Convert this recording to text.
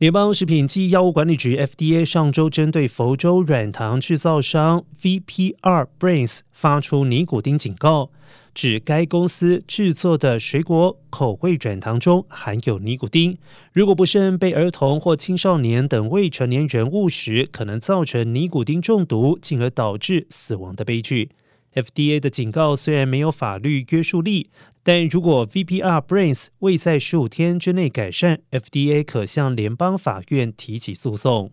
联邦食品及药物管理局 （FDA） 上周针对佛州软糖制造商 VPR Brains 发出尼古丁警告，指该公司制作的水果口味软糖中含有尼古丁，如果不慎被儿童或青少年等未成年人误食，可能造成尼古丁中毒，进而导致死亡的悲剧。FDA 的警告虽然没有法律约束力。但如果 VPR Brains 未在十五天之内改善，FDA 可向联邦法院提起诉讼。